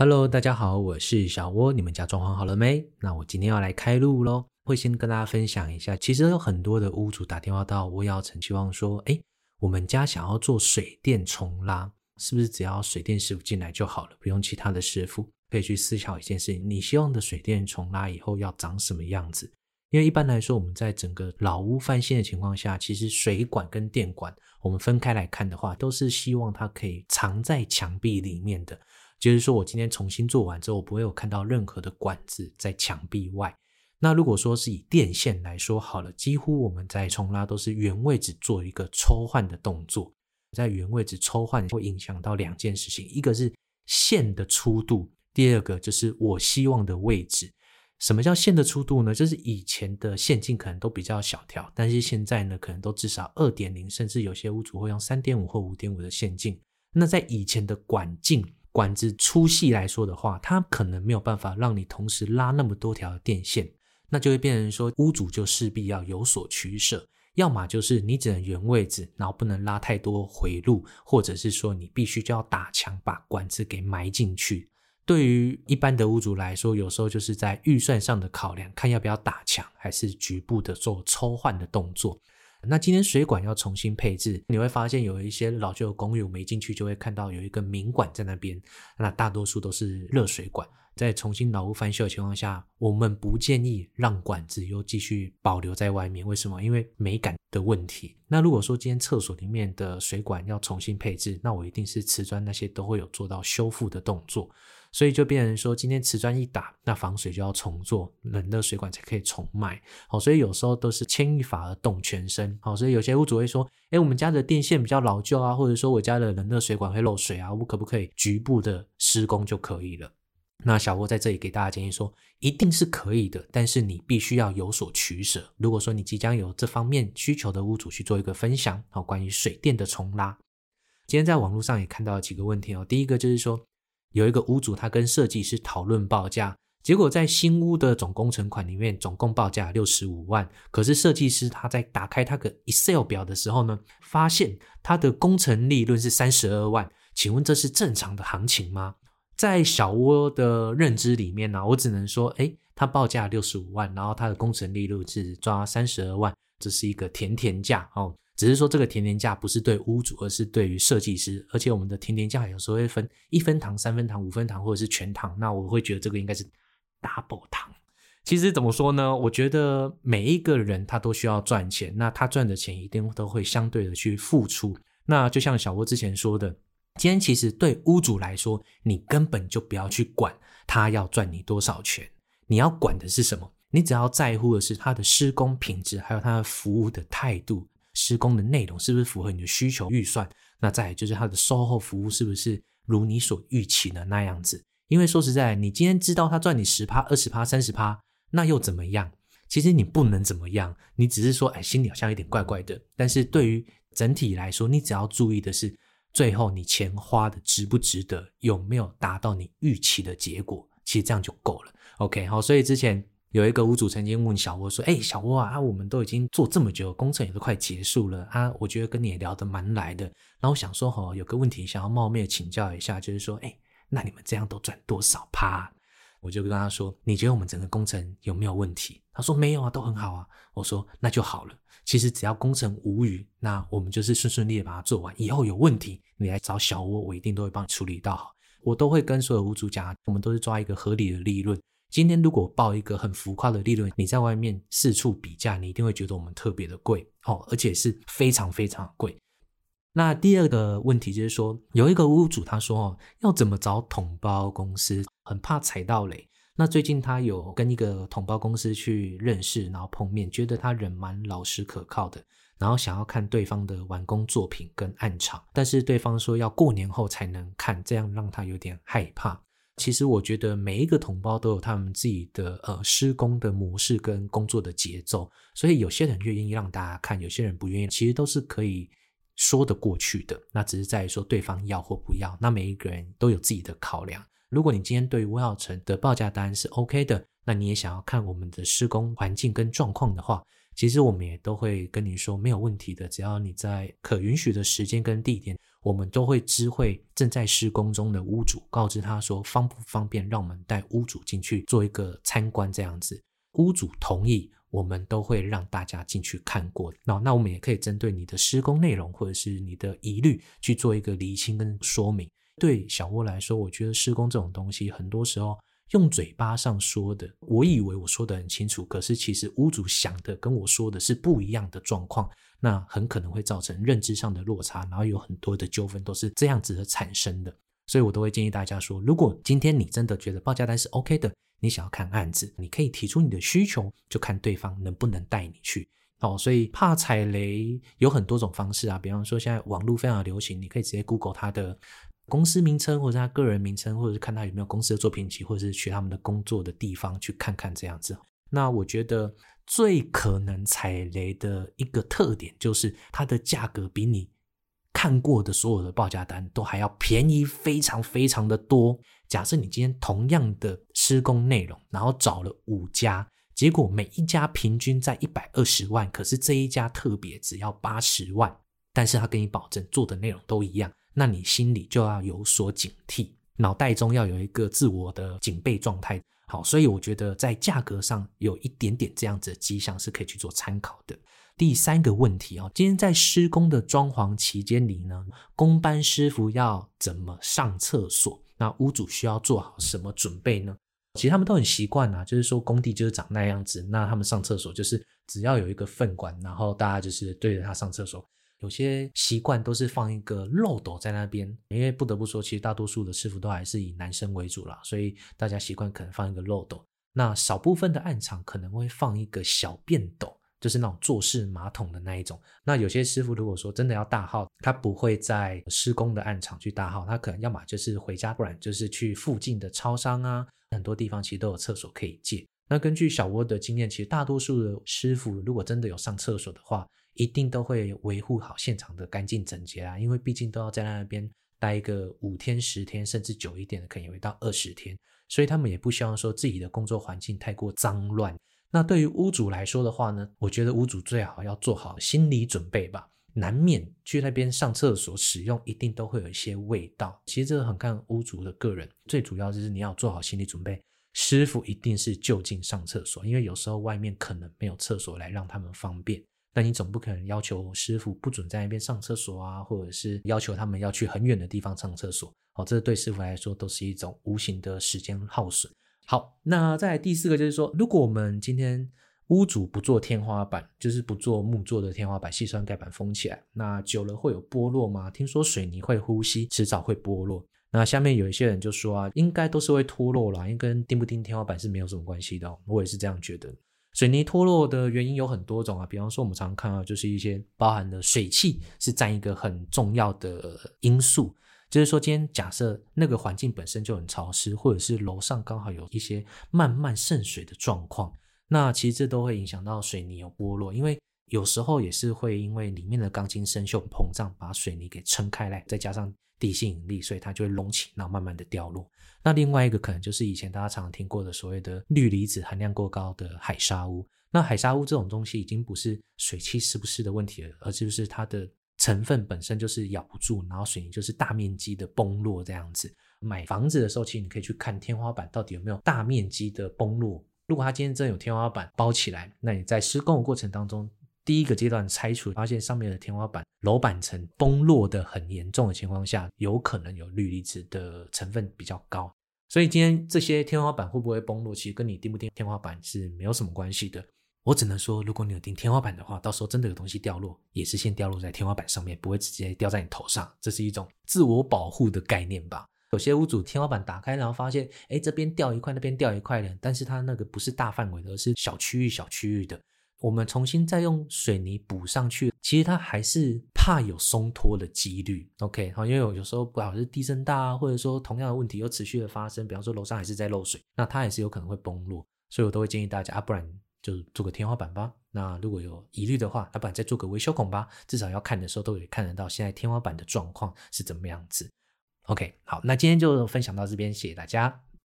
Hello，大家好，我是小窝，你们家装潢好了没？那我今天要来开路喽，会先跟大家分享一下，其实有很多的屋主打电话到窝窑城，希望说，诶，我们家想要做水电重拉，是不是只要水电师傅进来就好了，不用其他的师傅？可以去思考一件事情，你希望的水电重拉以后要长什么样子？因为一般来说，我们在整个老屋翻新的情况下，其实水管跟电管，我们分开来看的话，都是希望它可以藏在墙壁里面的。就是说我今天重新做完之后，我不会有看到任何的管子在墙壁外。那如果说是以电线来说好了，几乎我们在重拉都是原位置做一个抽换的动作。在原位置抽换会影响到两件事情，一个是线的粗度，第二个就是我希望的位置。什么叫线的粗度呢？就是以前的线径可能都比较小条，但是现在呢，可能都至少二点零，甚至有些屋主会用三点五或五点五的线径。那在以前的管径。管子粗细来说的话，它可能没有办法让你同时拉那么多条电线，那就会变成说屋主就势必要有所取舍，要么就是你只能原位置，然后不能拉太多回路，或者是说你必须就要打墙把管子给埋进去。对于一般的屋主来说，有时候就是在预算上的考量，看要不要打墙，还是局部的做抽换的动作。那今天水管要重新配置，你会发现有一些老旧的公寓，我们一进去就会看到有一个明管在那边，那大多数都是热水管。在重新老屋翻修的情况下，我们不建议让管子又继续保留在外面。为什么？因为美感的问题。那如果说今天厕所里面的水管要重新配置，那我一定是瓷砖那些都会有做到修复的动作。所以就变成说，今天瓷砖一打，那防水就要重做，冷热水管才可以重卖。好，所以有时候都是牵一发而动全身。好，所以有些屋主会说，诶，我们家的电线比较老旧啊，或者说我家的冷热水管会漏水啊，我可不可以局部的施工就可以了？那小窝在这里给大家建议说，一定是可以的，但是你必须要有所取舍。如果说你即将有这方面需求的屋主去做一个分享，好，关于水电的重拉，今天在网络上也看到了几个问题哦。第一个就是说。有一个屋主，他跟设计师讨论报价，结果在新屋的总工程款里面，总共报价六十五万。可是设计师他在打开他的 Excel 表的时候呢，发现他的工程利润是三十二万。请问这是正常的行情吗？在小窝的认知里面呢、啊，我只能说，诶，他报价六十五万，然后他的工程利润是抓三十二万，这是一个甜甜价哦。只是说这个甜甜价不是对屋主，而是对于设计师。而且我们的甜甜价有时候会分一分糖、三分糖、五分糖，或者是全糖。那我会觉得这个应该是 double 糖。其实怎么说呢？我觉得每一个人他都需要赚钱，那他赚的钱一定都会相对的去付出。那就像小窝之前说的，今天其实对屋主来说，你根本就不要去管他要赚你多少钱，你要管的是什么？你只要在乎的是他的施工品质，还有他的服务的态度。施工的内容是不是符合你的需求预算？那再就是它的售后服务是不是如你所预期的那样子？因为说实在，你今天知道他赚你十趴、二十趴、三十趴，那又怎么样？其实你不能怎么样，你只是说，哎，心里好像有点怪怪的。但是对于整体来说，你只要注意的是，最后你钱花的值不值得，有没有达到你预期的结果？其实这样就够了。OK，好，所以之前。有一个屋主曾经问小窝说：“哎，小窝啊，我们都已经做这么久，工程也都快结束了啊，我觉得跟你也聊得蛮来的。然后想说，哦，有个问题想要冒昧请教一下，就是说，哎，那你们这样都赚多少趴？我就跟他说，你觉得我们整个工程有没有问题？他说没有啊，都很好啊。我说那就好了。其实只要工程无虞，那我们就是顺顺利利把它做完。以后有问题，你来找小窝，我一定都会帮你处理到。我都会跟所有屋主讲，我们都是抓一个合理的利润。”今天如果报一个很浮夸的利润，你在外面四处比价，你一定会觉得我们特别的贵哦，而且是非常非常贵。那第二个问题就是说，有一个屋主他说哦，要怎么找统包公司，很怕踩到雷。那最近他有跟一个统包公司去认识，然后碰面，觉得他人蛮老实可靠的，然后想要看对方的完工作品跟案场，但是对方说要过年后才能看，这样让他有点害怕。其实我觉得每一个同胞都有他们自己的呃施工的模式跟工作的节奏，所以有些人愿意让大家看，有些人不愿意，其实都是可以说得过去的。那只是在于说对方要或不要，那每一个人都有自己的考量。如果你今天对于窝窑城的报价单是 OK 的，那你也想要看我们的施工环境跟状况的话，其实我们也都会跟你说没有问题的，只要你在可允许的时间跟地点，我们都会知会正在施工中的屋主，告知他说方不方便让我们带屋主进去做一个参观这样子。屋主同意，我们都会让大家进去看过。那那我们也可以针对你的施工内容或者是你的疑虑去做一个厘清跟说明。对小窝来说，我觉得施工这种东西，很多时候。用嘴巴上说的，我以为我说的很清楚，可是其实屋主想的跟我说的是不一样的状况，那很可能会造成认知上的落差，然后有很多的纠纷都是这样子的产生的。所以我都会建议大家说，如果今天你真的觉得报价单是 OK 的，你想要看案子，你可以提出你的需求，就看对方能不能带你去。哦，所以怕踩雷有很多种方式啊，比方说现在网络非常流行，你可以直接 Google 它的。公司名称，或者他个人名称，或者是看他有没有公司的作品集，或者是去他们的工作的地方去看看这样子。那我觉得最可能踩雷的一个特点，就是它的价格比你看过的所有的报价单都还要便宜，非常非常的多。假设你今天同样的施工内容，然后找了五家，结果每一家平均在一百二十万，可是这一家特别只要八十万，但是他跟你保证做的内容都一样。那你心里就要有所警惕，脑袋中要有一个自我的警备状态。好，所以我觉得在价格上有一点点这样子的迹象是可以去做参考的。第三个问题啊，今天在施工的装潢期间里呢，工班师傅要怎么上厕所？那屋主需要做好什么准备呢？其实他们都很习惯啊，就是说工地就是长那样子，那他们上厕所就是只要有一个粪管，然后大家就是对着它上厕所。有些习惯都是放一个漏斗在那边，因为不得不说，其实大多数的师傅都还是以男生为主啦，所以大家习惯可能放一个漏斗。那少部分的暗场可能会放一个小便斗，就是那种坐式马桶的那一种。那有些师傅如果说真的要大号，他不会在施工的暗场去大号，他可能要么就是回家，不然就是去附近的超商啊，很多地方其实都有厕所可以借。那根据小窝的经验，其实大多数的师傅如果真的有上厕所的话，一定都会维护好现场的干净整洁啦，因为毕竟都要在那边待一个五天、十天，甚至久一点的，可能也会到二十天，所以他们也不希望说自己的工作环境太过脏乱。那对于屋主来说的话呢，我觉得屋主最好要做好心理准备吧，难免去那边上厕所使用，一定都会有一些味道。其实这个很看屋主的个人，最主要就是你要做好心理准备，师傅一定是就近上厕所，因为有时候外面可能没有厕所来让他们方便。那你总不可能要求师傅不准在那边上厕所啊，或者是要求他们要去很远的地方上厕所。好，这对师傅来说都是一种无形的时间耗损。好，那再来第四个就是说，如果我们今天屋主不做天花板，就是不做木做的天花板，细酸盖板封起来，那久了会有剥落吗？听说水泥会呼吸，迟早会剥落。那下面有一些人就说啊，应该都是会脱落啦，因为跟钉不钉天花板是没有什么关系的。我也是这样觉得。水泥脱落的原因有很多种啊，比方说我们常看到就是一些包含的水汽是占一个很重要的因素，就是说今天假设那个环境本身就很潮湿，或者是楼上刚好有一些慢慢渗水的状况，那其实这都会影响到水泥有剥落，因为有时候也是会因为里面的钢筋生锈膨胀，把水泥给撑开来，再加上地心引力，所以它就会隆起，然后慢慢的掉落。那另外一个可能就是以前大家常常听过的所谓的氯离子含量过高的海砂屋。那海砂屋这种东西已经不是水汽湿不湿的问题了，而是就是它的成分本身就是咬不住，然后水泥就是大面积的崩落这样子。买房子的时候，其实你可以去看天花板到底有没有大面积的崩落。如果它今天真有天花板包起来，那你在施工的过程当中，第一个阶段拆除，发现上面的天花板楼板层崩落的很严重的情况下，有可能有氯离子的成分比较高。所以今天这些天花板会不会崩落，其实跟你钉不钉天花板是没有什么关系的。我只能说，如果你有钉天花板的话，到时候真的有东西掉落，也是先掉落在天花板上面，不会直接掉在你头上。这是一种自我保护的概念吧。有些屋主天花板打开，然后发现，哎，这边掉一块，那边掉一块的，但是它那个不是大范围的，而是小区域、小区域的。我们重新再用水泥补上去，其实它还是怕有松脱的几率。OK，好，因为有有时候不好是地震大啊，或者说同样的问题又持续的发生，比方说楼上还是在漏水，那它也是有可能会崩落。所以我都会建议大家啊，不然就做个天花板吧。那如果有疑虑的话，那不然再做个维修孔吧，至少要看的时候都可以看得到现在天花板的状况是怎么样子。OK，好，那今天就分享到这边，谢谢大家。